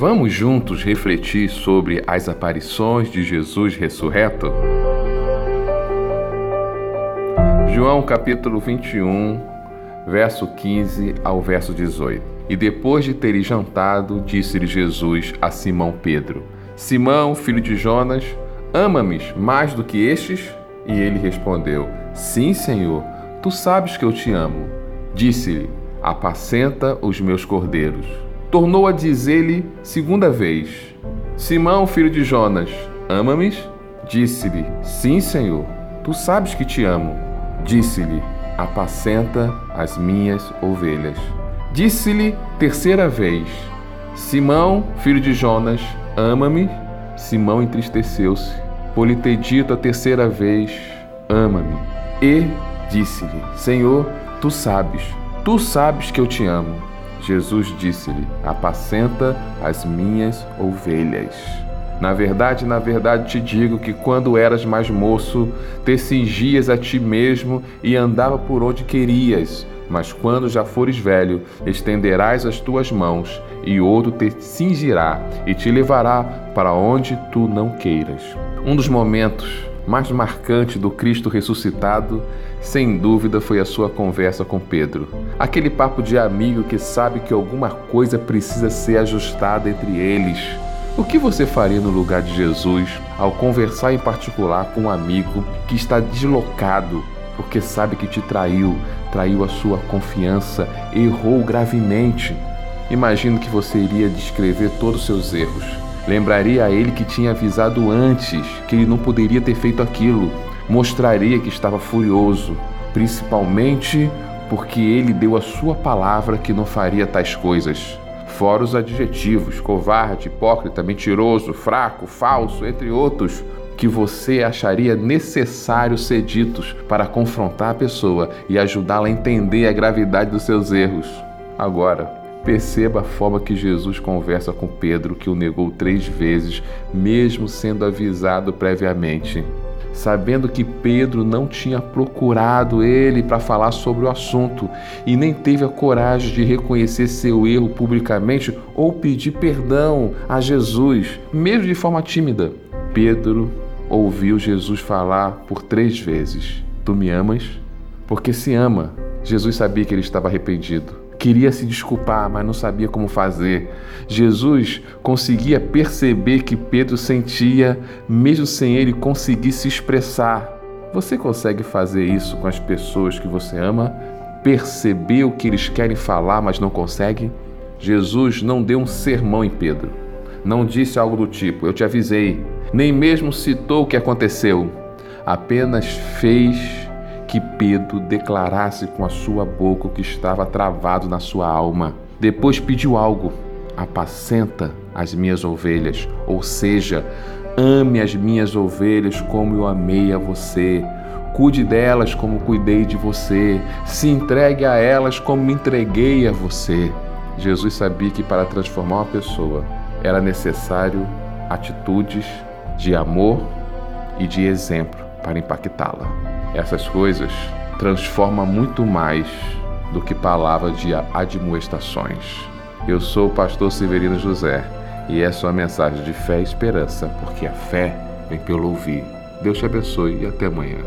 Vamos juntos refletir sobre as aparições de Jesus ressurreto? João capítulo 21, verso 15 ao verso 18. E depois de terem jantado, disse-lhe Jesus a Simão Pedro: Simão, filho de Jonas, ama-me mais do que estes? E ele respondeu: Sim, Senhor, tu sabes que eu te amo. Disse-lhe: Apacenta os meus cordeiros. Tornou a dizer-lhe segunda vez: Simão, filho de Jonas, ama-me? Disse-lhe: Sim, Senhor, tu sabes que te amo. Disse-lhe: Apacenta as minhas ovelhas. Disse-lhe terceira vez: Simão, filho de Jonas, ama-me? Simão entristeceu-se, por lhe ter dito a terceira vez: Ama-me. E disse-lhe: Senhor, tu sabes, tu sabes que eu te amo. Jesus disse-lhe: Apacenta as minhas ovelhas. Na verdade, na verdade te digo que quando eras mais moço, te cingias a ti mesmo e andava por onde querias. Mas quando já fores velho, estenderás as tuas mãos, e outro te cingirá e te levará para onde tu não queiras. Um dos momentos mais marcantes do Cristo ressuscitado, sem dúvida, foi a sua conversa com Pedro. Aquele papo de amigo que sabe que alguma coisa precisa ser ajustada entre eles. O que você faria no lugar de Jesus ao conversar em particular com um amigo que está deslocado porque sabe que te traiu, traiu a sua confiança, errou gravemente. Imagino que você iria descrever todos os seus erros. Lembraria a ele que tinha avisado antes que ele não poderia ter feito aquilo. Mostraria que estava furioso, principalmente porque ele deu a sua palavra que não faria tais coisas. Fora os adjetivos: covarde, hipócrita, mentiroso, fraco, falso, entre outros, que você acharia necessário ser ditos para confrontar a pessoa e ajudá-la a entender a gravidade dos seus erros. Agora, perceba a forma que Jesus conversa com Pedro, que o negou três vezes, mesmo sendo avisado previamente. Sabendo que Pedro não tinha procurado ele para falar sobre o assunto e nem teve a coragem de reconhecer seu erro publicamente ou pedir perdão a Jesus, mesmo de forma tímida, Pedro ouviu Jesus falar por três vezes: Tu me amas? Porque se ama. Jesus sabia que ele estava arrependido. Queria se desculpar, mas não sabia como fazer. Jesus conseguia perceber que Pedro sentia, mesmo sem ele conseguir se expressar. Você consegue fazer isso com as pessoas que você ama? Perceber o que eles querem falar, mas não consegue? Jesus não deu um sermão em Pedro. Não disse algo do tipo: Eu te avisei, nem mesmo citou o que aconteceu, apenas fez que Pedro declarasse com a sua boca o que estava travado na sua alma. Depois pediu algo: apacenta as minhas ovelhas, ou seja, ame as minhas ovelhas como eu amei a você. Cuide delas como cuidei de você. Se entregue a elas como me entreguei a você. Jesus sabia que para transformar uma pessoa era necessário atitudes de amor e de exemplo para impactá-la. Essas coisas transformam muito mais do que palavras de admoestações. Eu sou o pastor Severino José e essa é uma mensagem de fé e esperança, porque a fé vem pelo ouvir. Deus te abençoe e até amanhã.